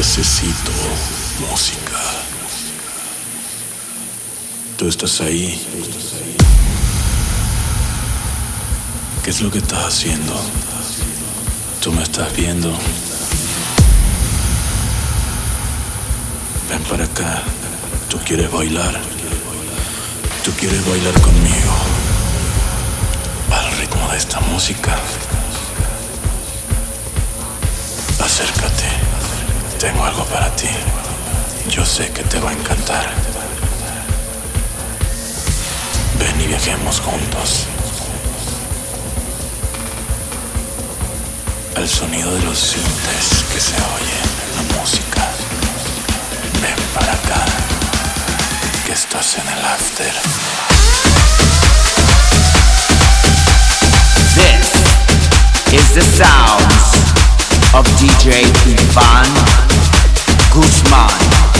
Necesito música. Tú estás ahí. ¿Qué es lo que estás haciendo? Tú me estás viendo. Ven para acá. Tú quieres bailar. Tú quieres bailar conmigo. Al ritmo de esta música. Acércate. Tengo algo para ti. Yo sé que te va a encantar. Ven y viajemos juntos. Al sonido de los sintes que se oye en la música. Ven para acá, que estás en el after. This is the sounds of DJ Ivan Guzman.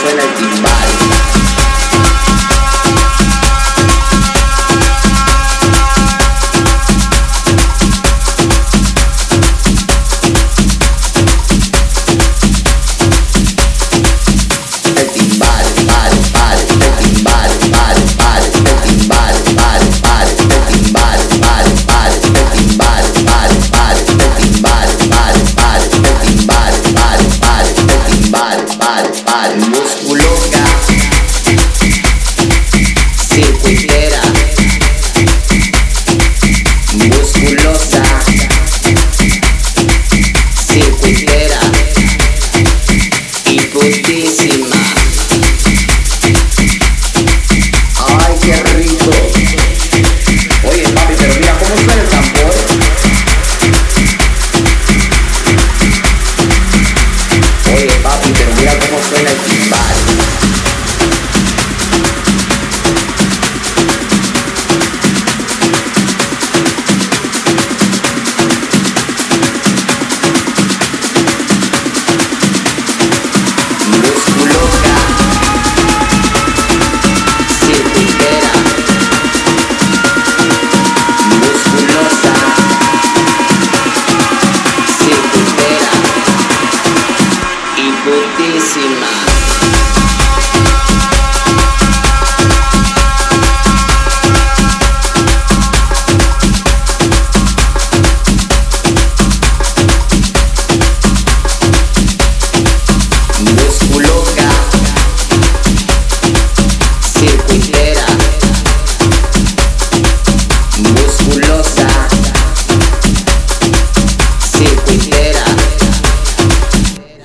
suena el timbal.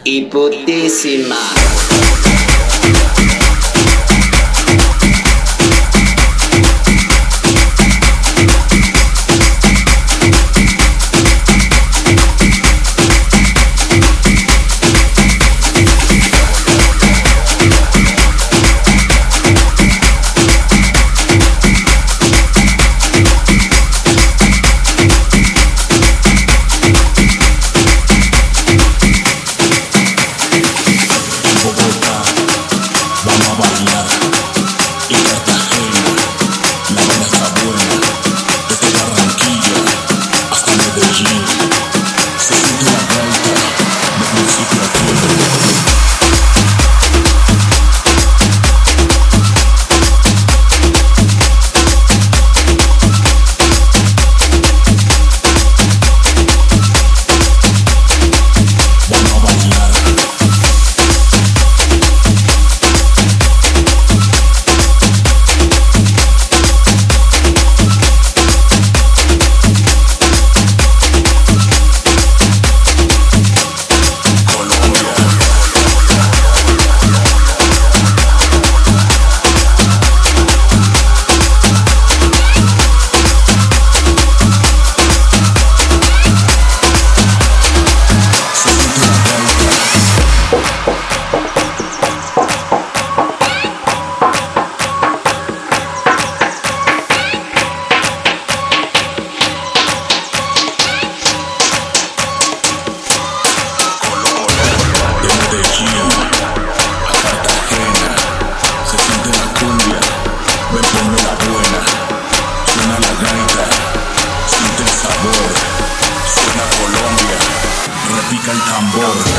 y. 挺好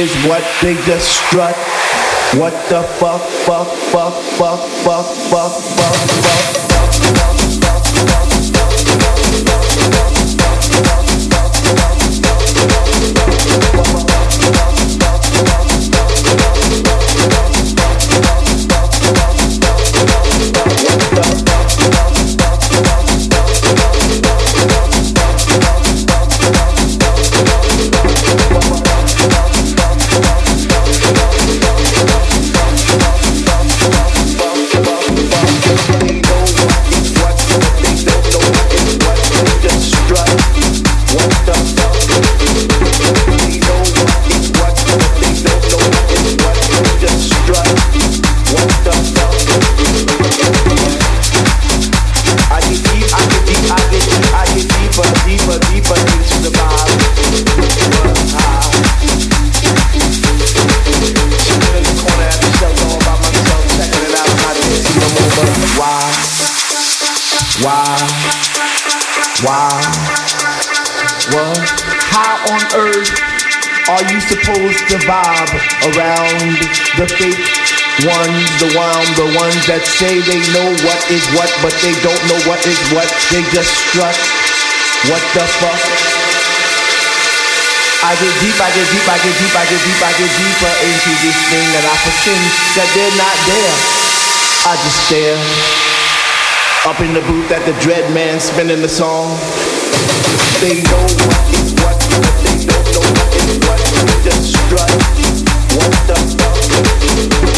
is what. They just strut. What the fuck, fuck, fuck, fuck, fuck, fuck, supposed to vibe around the fake ones, the one, the ones that say they know what is what, but they don't know what is what. They just strut. What the fuck? I get deep, I get deep, I get deep, I get deep, I get deeper into this thing that I pretend that they're not there. I just stare up in the booth at the dread man spinning the song. They know what is what, but they don't know what is what They just drive, one stop stop.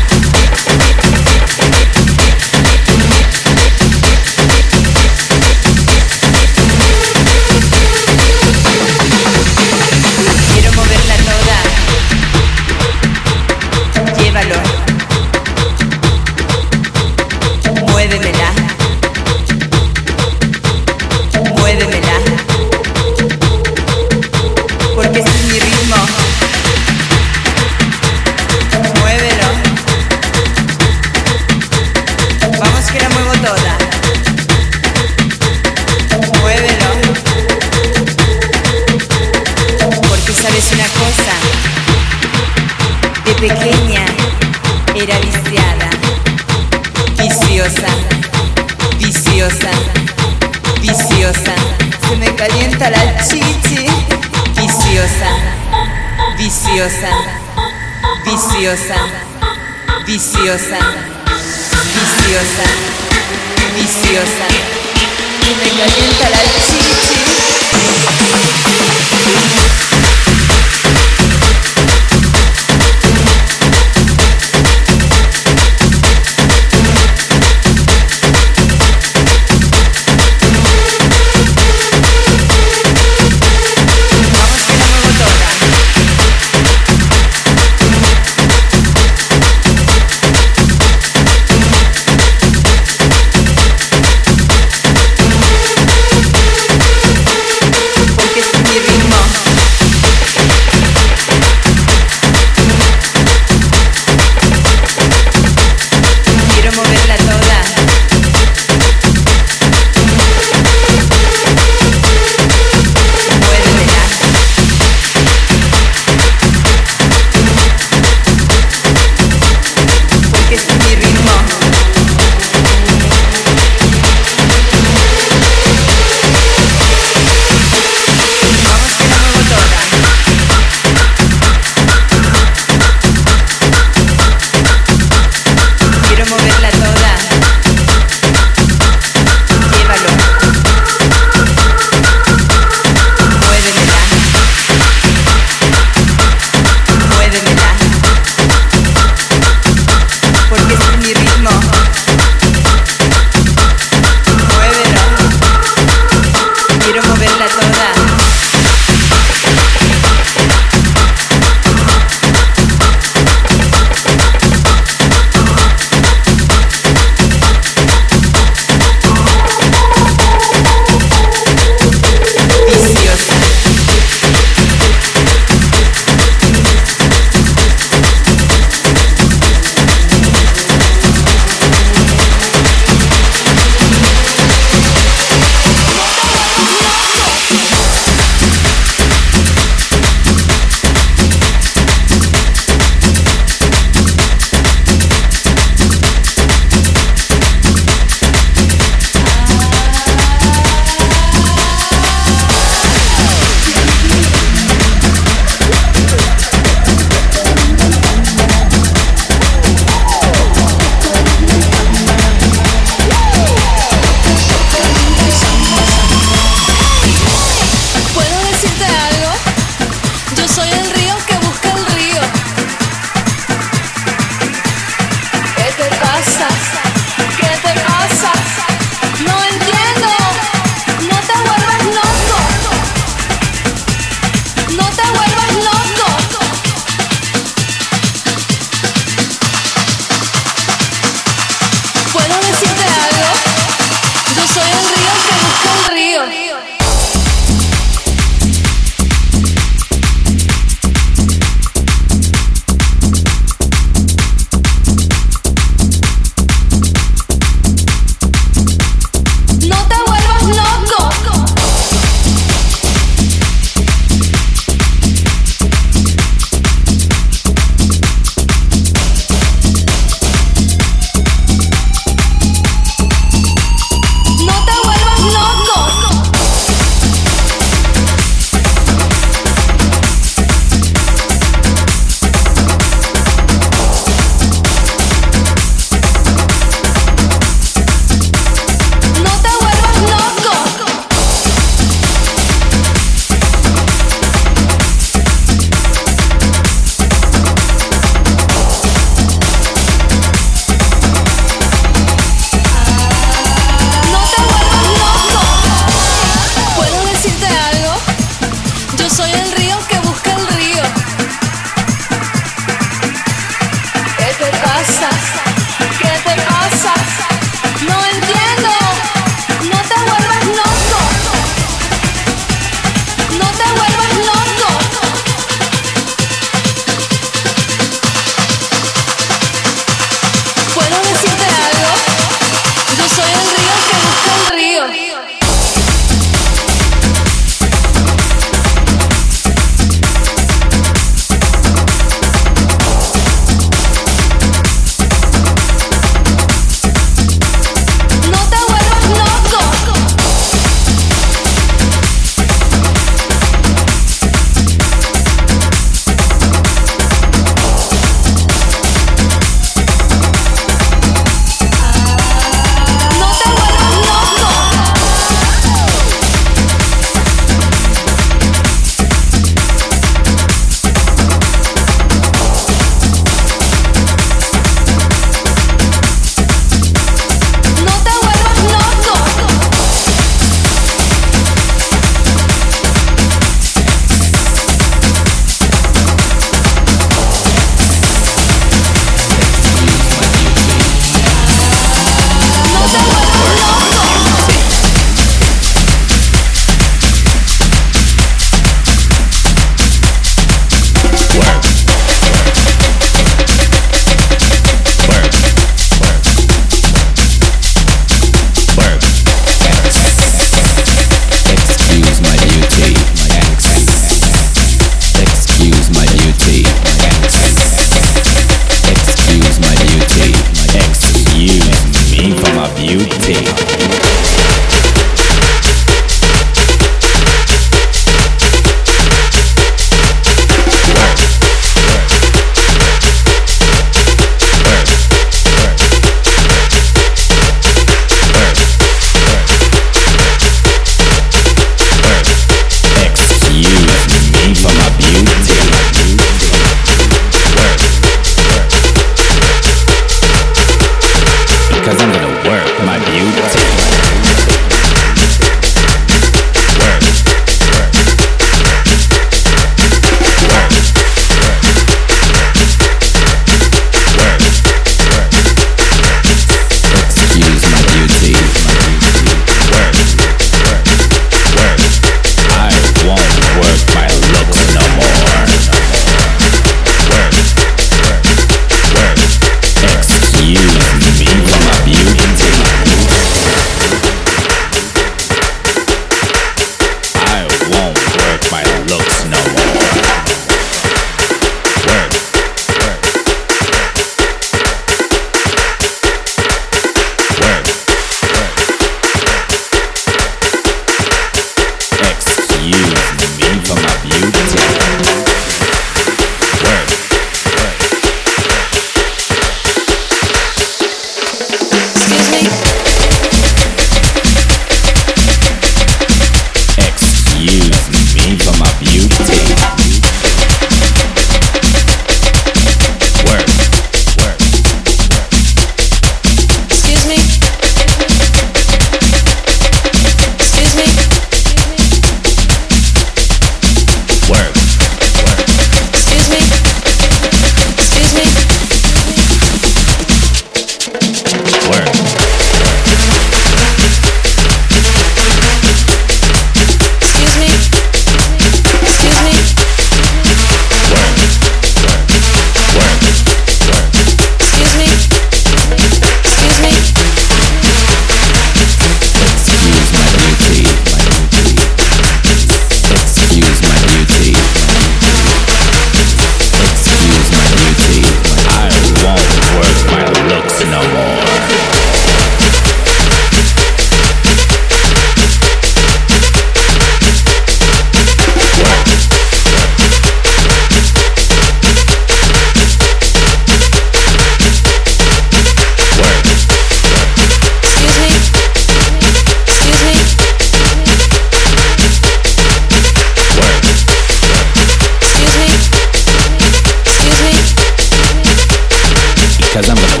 kezembe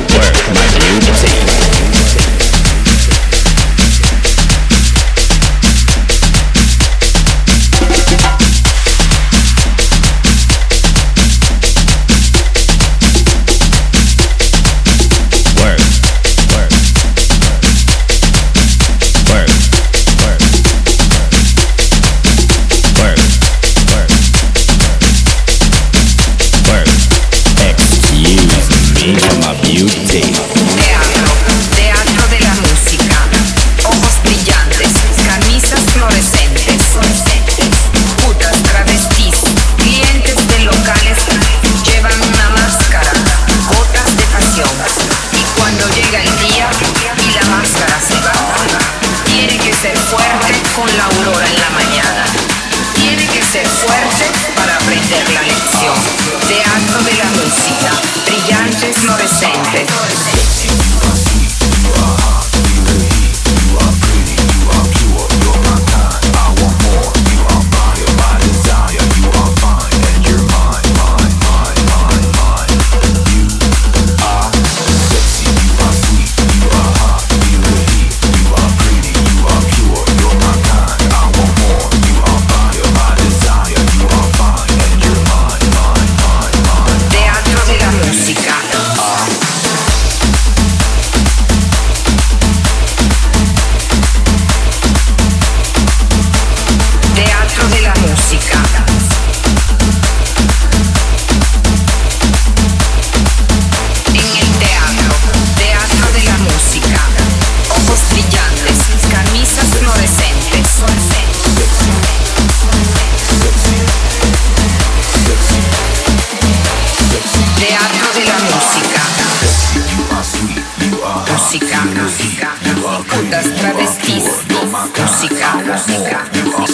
música,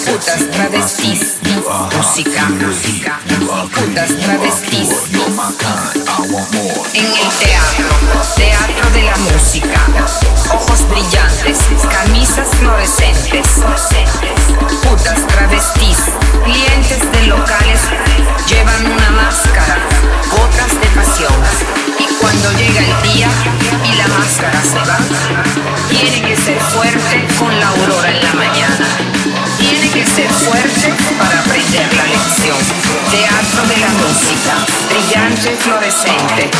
putas travestis, música, putas travestis. En el teatro, teatro de la música, ojos brillantes, camisas fluorescentes, putas travestis, clientes de locales llevan una máscara, gotas de pasión cuando llega el día y la máscara se va. Tiene que ser fuerte con la aurora en la mañana. Tiene que ser fuerte para aprender la lección. Teatro de la música, brillante, fluorescente.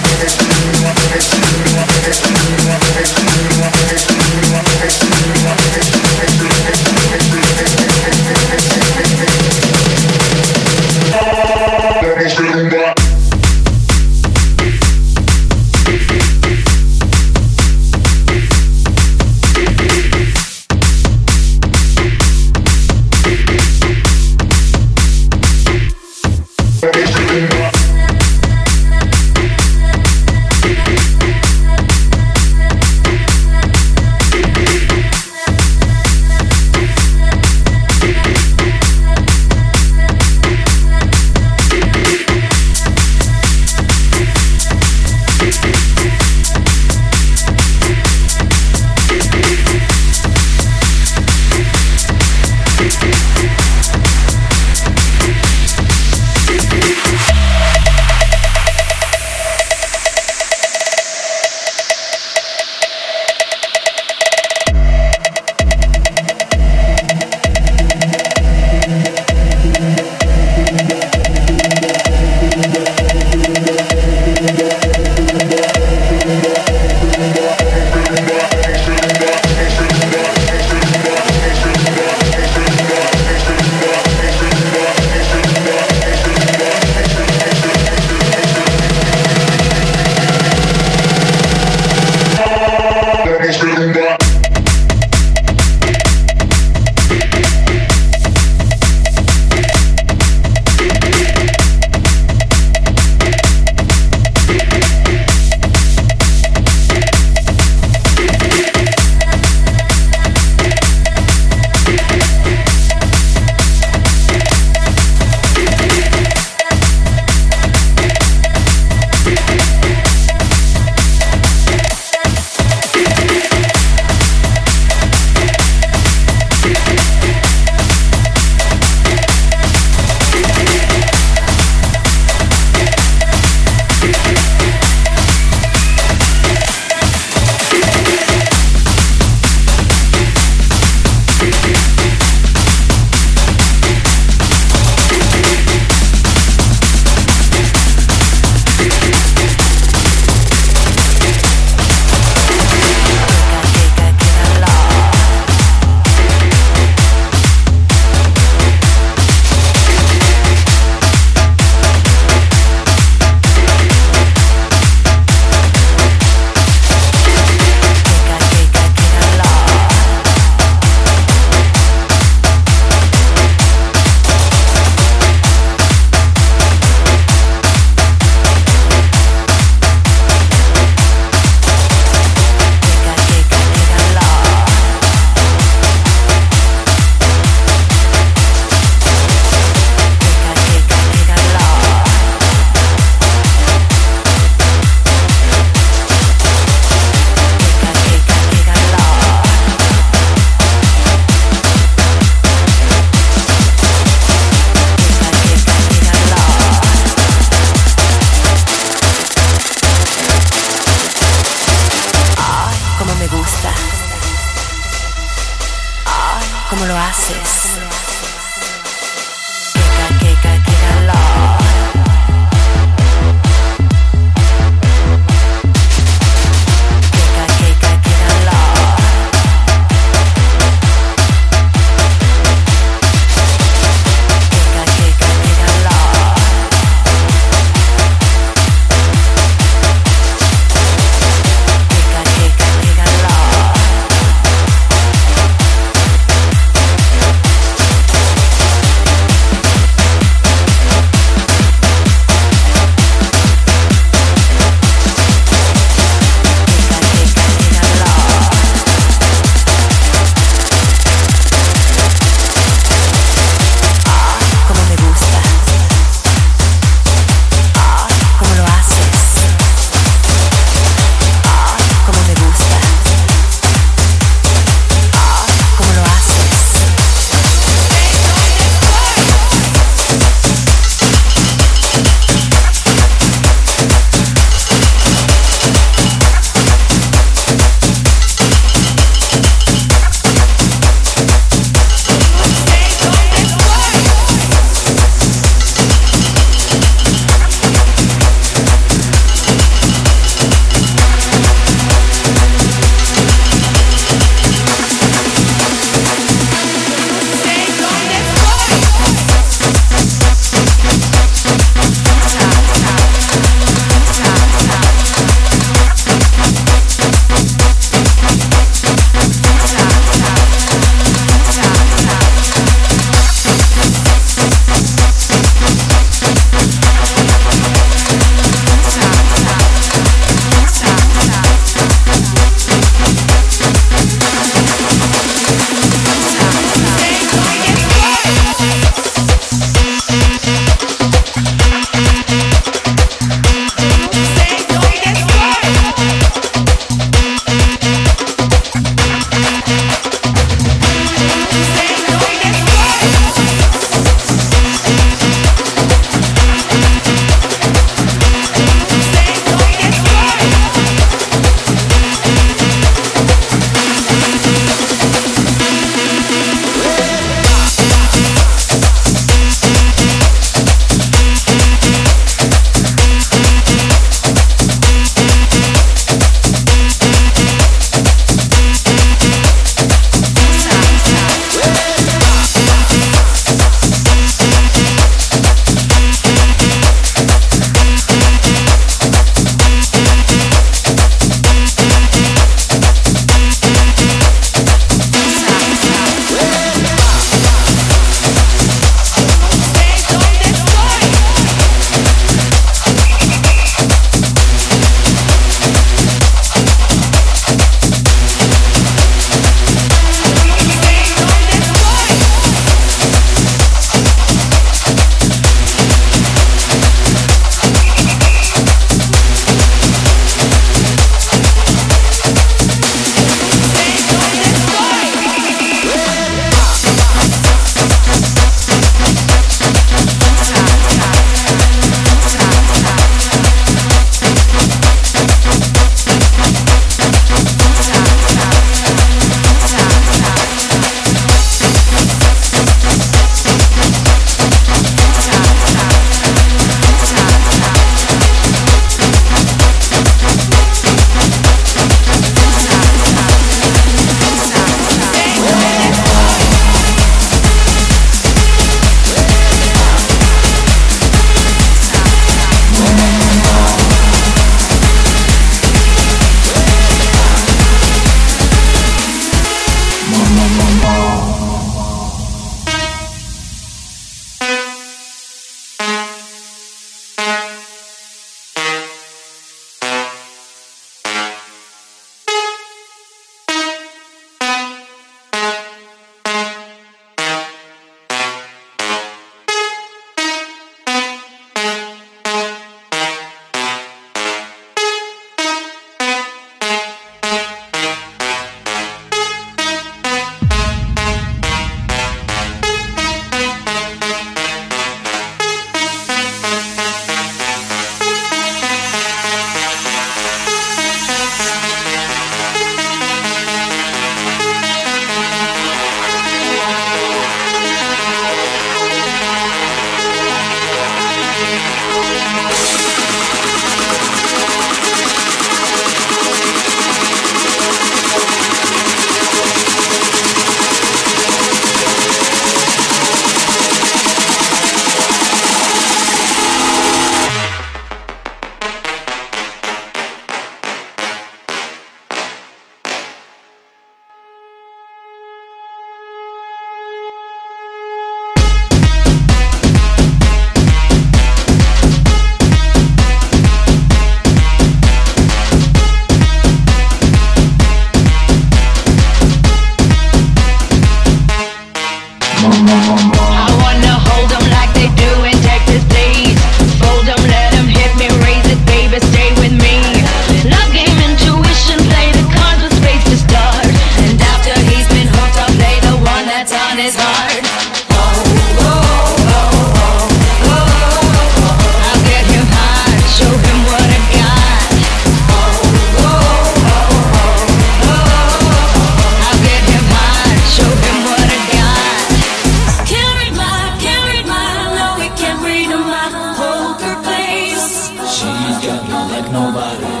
like nobody.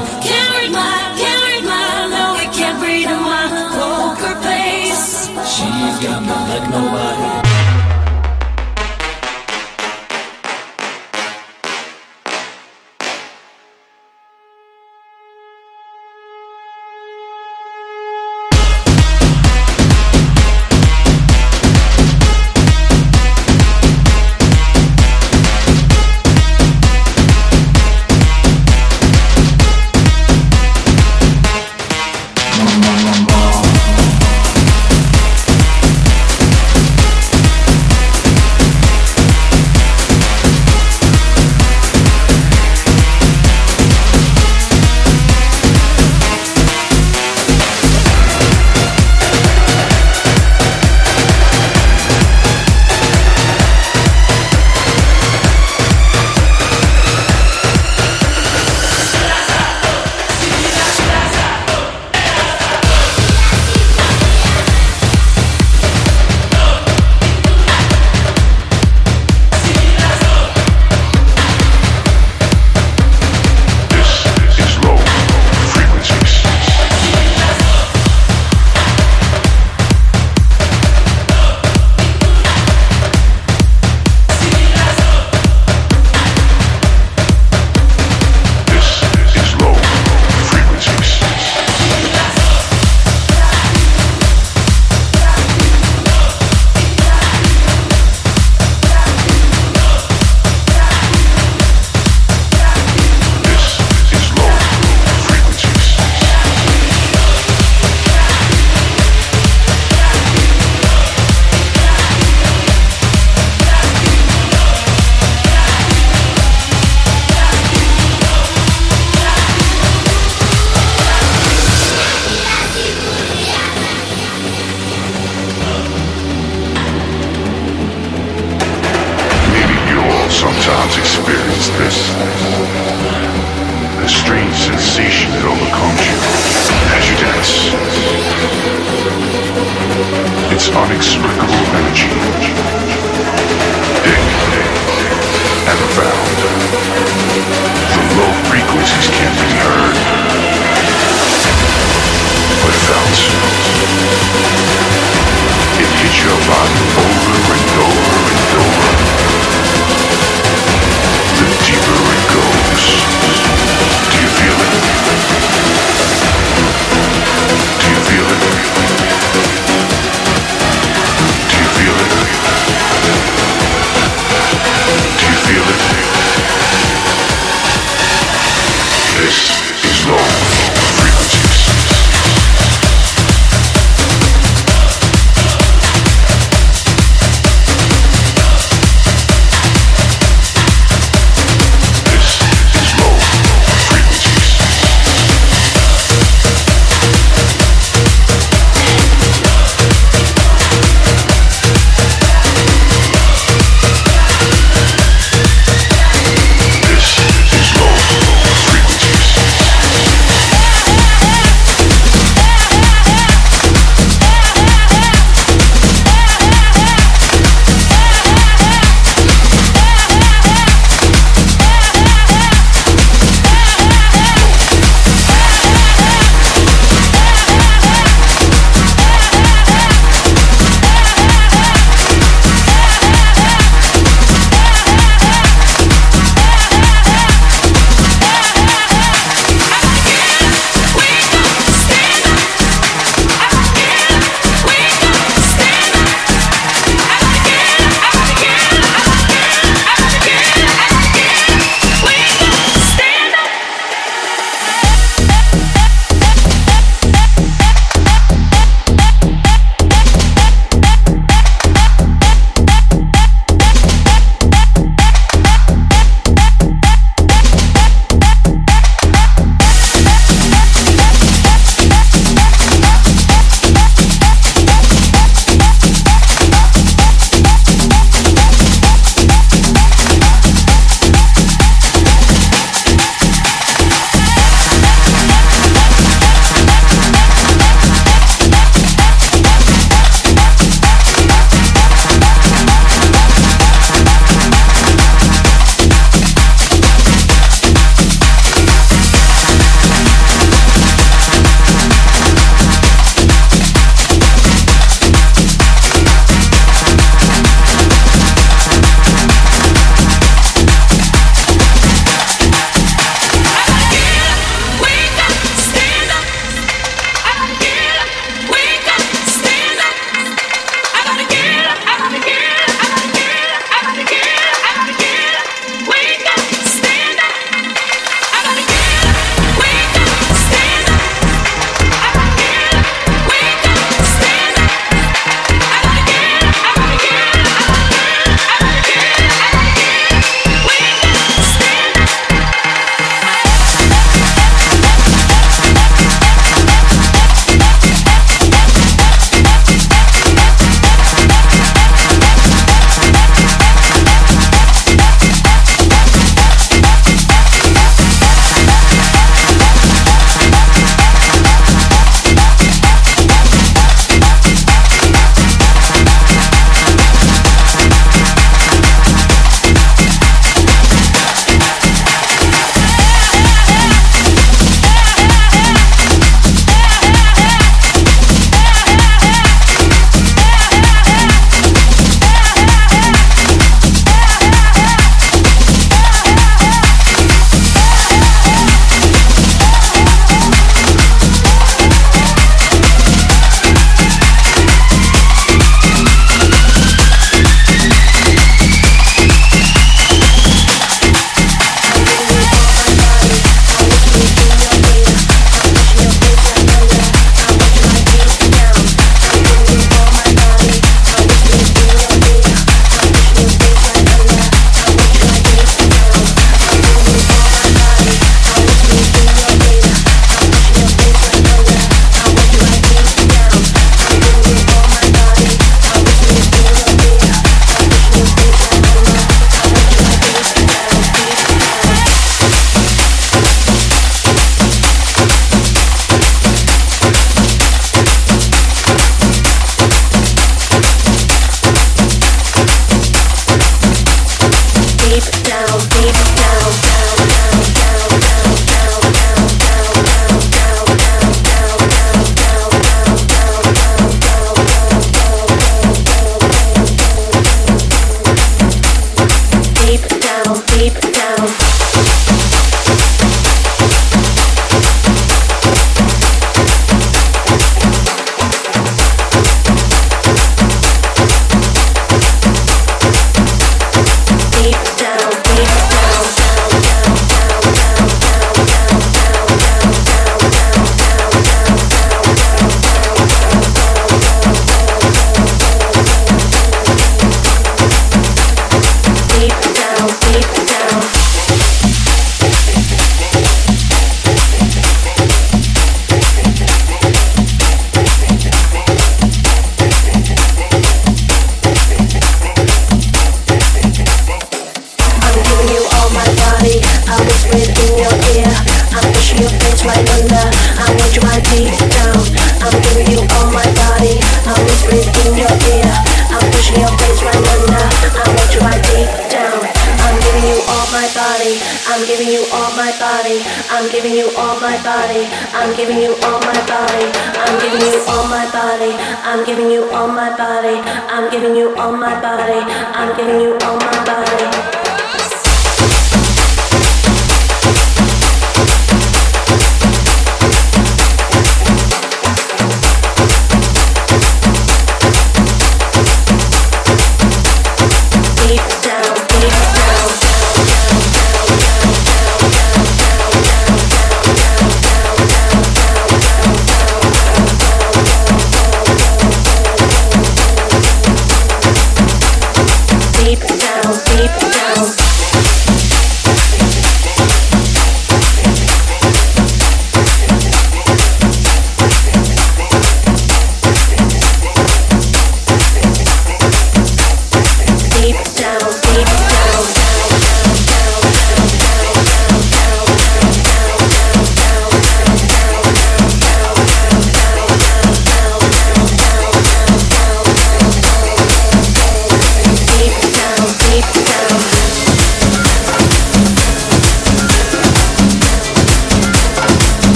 All my body. I'm giving you all my body.